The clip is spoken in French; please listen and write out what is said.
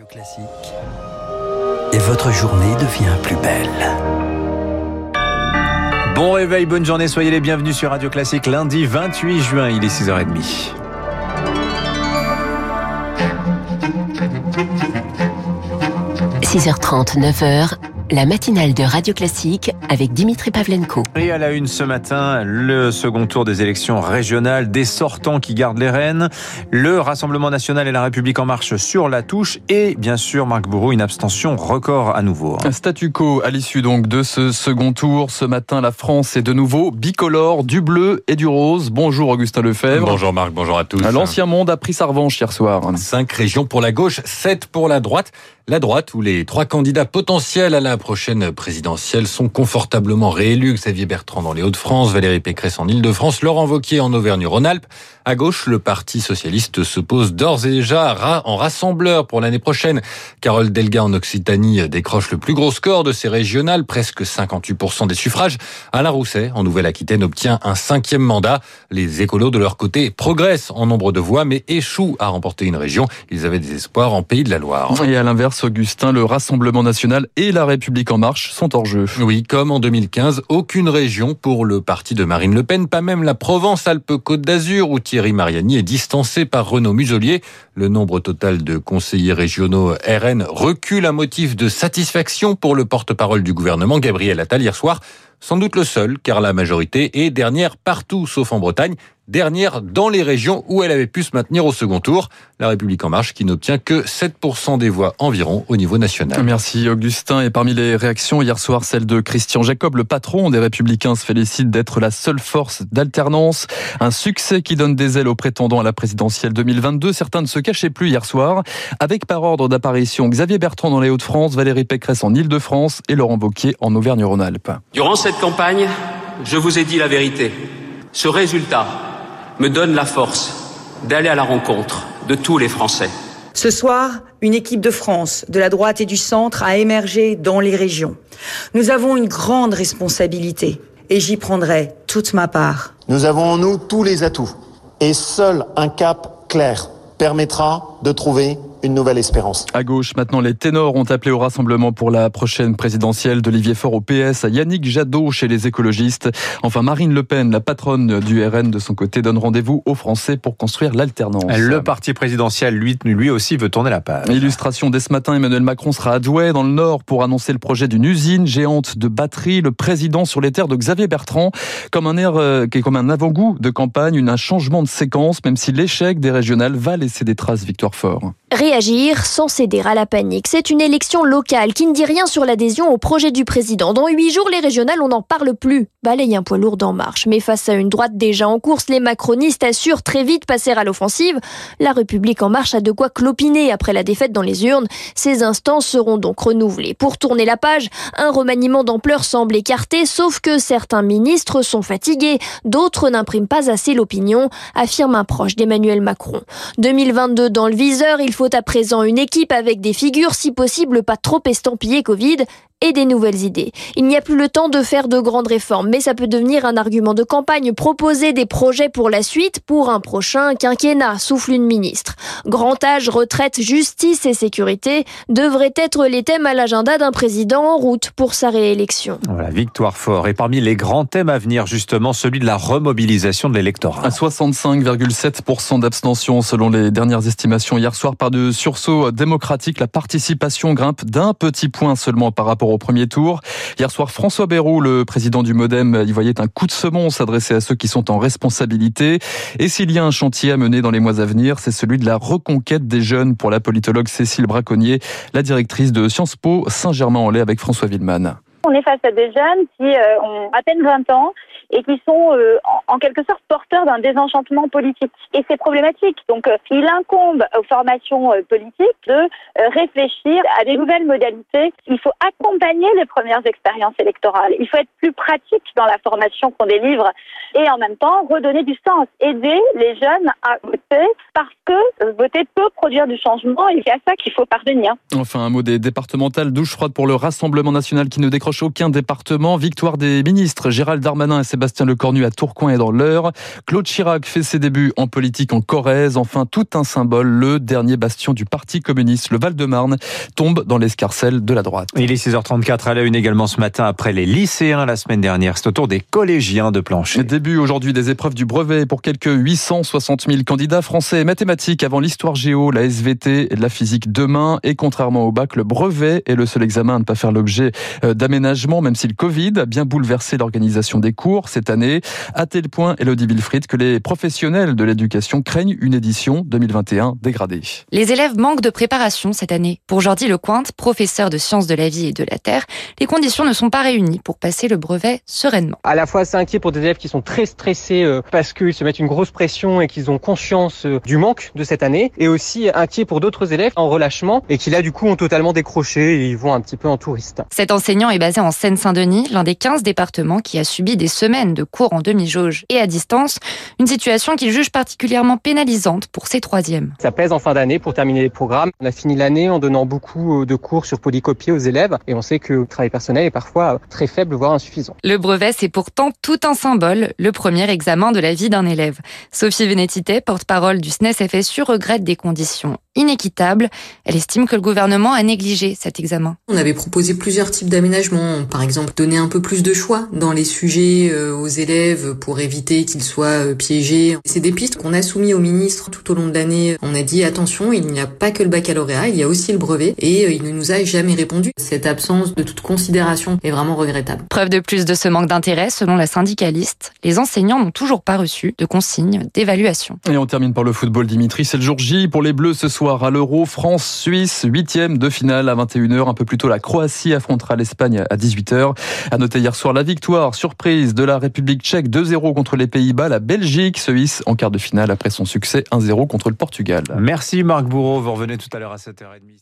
Radio Classique. Et votre journée devient plus belle. Bon réveil, bonne journée, soyez les bienvenus sur Radio Classique lundi 28 juin, il est 6h30. – 6h30, 9h, la matinale de Radio Classique avec Dimitri Pavlenko. Et à la une ce matin, le second tour des élections régionales, des sortants qui gardent les rênes, le Rassemblement national et la République en marche sur la touche et bien sûr, Marc Bourreau, une abstention record à nouveau. Un statu quo à l'issue donc de ce second tour. Ce matin, la France est de nouveau bicolore, du bleu et du rose. Bonjour Augustin Lefebvre. Bonjour Marc, bonjour à tous. L'ancien monde a pris sa revanche hier soir. Cinq régions pour la gauche, sept pour la droite. La droite, où les trois candidats potentiels à la prochaine présidentielle sont confortablement réélus. Xavier Bertrand dans les Hauts-de-France, Valérie Pécresse en Ile-de-France, Laurent Wauquiez en Auvergne-Rhône-Alpes. À gauche, le Parti socialiste se pose d'ores et déjà en rassembleur pour l'année prochaine. Carole Delga en Occitanie décroche le plus gros score de ces régionales, presque 58% des suffrages. Alain Rousset en Nouvelle-Aquitaine obtient un cinquième mandat. Les écolos de leur côté progressent en nombre de voix, mais échouent à remporter une région. Ils avaient des espoirs en Pays de la Loire. Et à l'inverse, Augustin, le Rassemblement national et la République en marche sont hors jeu. Oui, comme en 2015, aucune région pour le parti de Marine Le Pen, pas même la Provence-Alpes-Côte d'Azur où Thierry Mariani est distancé par Renaud Muselier. Le nombre total de conseillers régionaux RN recule à motif de satisfaction pour le porte-parole du gouvernement, Gabriel Attal, hier soir. Sans doute le seul, car la majorité est dernière partout, sauf en Bretagne dernière dans les régions où elle avait pu se maintenir au second tour. La République en marche qui n'obtient que 7% des voix environ au niveau national. Merci Augustin. Et parmi les réactions hier soir, celle de Christian Jacob, le patron des Républicains, se félicite d'être la seule force d'alternance. Un succès qui donne des ailes aux prétendants à la présidentielle 2022. Certains ne se cachaient plus hier soir. Avec par ordre d'apparition Xavier Bertrand dans les Hauts-de-France, Valérie Pécresse en Ile-de-France et Laurent Wauquiez en Auvergne-Rhône-Alpes. Durant cette campagne, je vous ai dit la vérité. Ce résultat me donne la force d'aller à la rencontre de tous les Français. Ce soir, une équipe de France, de la droite et du centre, a émergé dans les régions. Nous avons une grande responsabilité et j'y prendrai toute ma part. Nous avons en nous tous les atouts et seul un cap clair permettra de trouver une nouvelle espérance. À gauche, maintenant, les ténors ont appelé au rassemblement pour la prochaine présidentielle d'Olivier Faure au PS, à Yannick Jadot chez les écologistes. Enfin, Marine Le Pen, la patronne du RN de son côté, donne rendez-vous aux Français pour construire l'alternance. Le parti présidentiel, lui, lui aussi, veut tourner la page. Illustration dès ce matin, Emmanuel Macron sera à Douai, dans le Nord, pour annoncer le projet d'une usine géante de batterie. Le président sur les terres de Xavier Bertrand, comme un air, euh, qui est comme un avant-goût de campagne, un changement de séquence, même si l'échec des régionales va laisser des traces Victoire Fort. Réagir sans céder à la panique. C'est une élection locale qui ne dit rien sur l'adhésion au projet du président. Dans huit jours, les régionales, on n'en parle plus. Balaye un poids lourd en marche. Mais face à une droite déjà en course, les macronistes assurent très vite passer à l'offensive. La République en marche a de quoi clopiner après la défaite dans les urnes. Ces instances seront donc renouvelées. Pour tourner la page, un remaniement d'ampleur semble écarté, sauf que certains ministres sont fatigués. D'autres n'impriment pas assez l'opinion, affirme un proche d'Emmanuel Macron. 2022 dans le viseur, il faut à présent une équipe avec des figures, si possible pas trop estampillées Covid, et des nouvelles idées. Il n'y a plus le temps de faire de grandes réformes, mais ça peut devenir un argument de campagne. Proposer des projets pour la suite, pour un prochain quinquennat, souffle une ministre. Grand âge, retraite, justice et sécurité devraient être les thèmes à l'agenda d'un président en route pour sa réélection. Voilà, victoire fort. Et parmi les grands thèmes à venir, justement, celui de la remobilisation de l'électorat. À 65,7% d'abstention selon les dernières estimations hier soir par de sursaut démocratique. La participation grimpe d'un petit point seulement par rapport au premier tour. Hier soir, François Bayrou, le président du Modem, y voyait un coup de semonce s'adresser à ceux qui sont en responsabilité. Et s'il y a un chantier à mener dans les mois à venir, c'est celui de la reconquête des jeunes pour la politologue Cécile Braconnier, la directrice de Sciences Po Saint-Germain-en-Laye avec François Villeman. On est face à des jeunes qui euh, ont à peine 20 ans et qui sont euh, en, quelque sorte porteurs d'un désenchantement politique. Et c'est problématique. Donc euh, il incombe aux formations politiques de réfléchir à des nouvelles modalités. Il faut accompagner les premières expériences électorales. Il faut être plus pratique dans la formation qu'on délivre et en même temps redonner du sens, aider les jeunes à voter parce que voter peut produire du changement et c'est à ça qu'il faut parvenir. Enfin un mot des départementales douche froide pour le Rassemblement national qui ne décroche décroche aucun département. Victoire des ministres Gérald Darmanin et Sébastien Lecornu à Tourcoing et dans l'Eure. Claude Chirac fait ses débuts en politique en Corrèze. Enfin, tout un symbole, le dernier bastion du Parti communiste, le Val-de-Marne, tombe dans l'escarcelle de la droite. Il est 6h34 à la une également ce matin après les lycéens la semaine dernière. C'est au tour des collégiens de plancher. Début aujourd'hui des épreuves du brevet pour quelques 860 000 candidats français mathématiques avant l'histoire géo, la SVT et la physique demain. Et contrairement au bac, le brevet est le seul examen à ne pas faire l'objet euh, d'aménagement, même si le Covid a bien bouleversé l'organisation des cours cette année. À tel point, Elodie Wilfried, que les professionnels de l'éducation craignent une édition 2021 dégradée. Les élèves manquent de préparation cette année. Pour Jordi Lecointe, professeur de sciences de la vie et de la terre, les conditions ne sont pas réunies pour passer le brevet sereinement. À la fois, c'est inquiet pour des élèves qui sont très stressés euh, parce qu'ils se mettent une grosse pression et qu'ils ont conscience euh, du manque de cette année, et aussi inquiet pour d'autres élèves en relâchement et qui là, du coup, ont totalement décroché et ils vont un petit peu en touriste. Cet enseignant est basé en Seine-Saint-Denis, l'un des 15 départements qui a subi des semaines de cours en demi-jauge et à distance, une situation qu'il juge particulièrement pénalisante pour ses troisièmes. Ça pèse en fin d'année pour terminer les programmes. On a fini l'année en donnant beaucoup euh, de cours sur polycopier aux élèves et on sait que le travail personnel est parfois très faible, voire insuffisant. Le brevet, c'est pourtant tout un symbole, le premier examen de la vie d'un élève. Sophie Vénétité, porte-parole du SNES FSU, regrette des conditions inéquitables. Elle estime que le gouvernement a négligé cet examen. On avait proposé plusieurs types d'aménagements, par exemple donner un peu plus de choix dans les sujets euh, aux élèves pour éviter qu'ils soient euh, piégés. C'est des pistes qu'on a soumis au ministre tout au long de l'année. On a dit attention, il n'y a pas que le baccalauréat, il y a aussi le brevet et euh, il ne nous a jamais répondu. Cette absence de toute considération est vraiment regrettable. Preuve de plus de ce manque d'intérêt, selon la syndicaliste, les enseignants n'ont toujours pas reçu de consignes d'évaluation. Et on termine par le football, Dimitri. C'est le jour J pour les Bleus ce soir à l'Euro. France-Suisse, huitième de finale à 21h. Un peu plus tôt, la Croatie affrontera l'Espagne à 18h. À noter hier soir la victoire surprise de la République tchèque 2-0 contre les Pays-Bas. La Belgique se hisse en quart de finale après son succès 1-0 contre le Portugal. Merci Marc Bourreau. Vous revenez tout à l'heure à 7h30.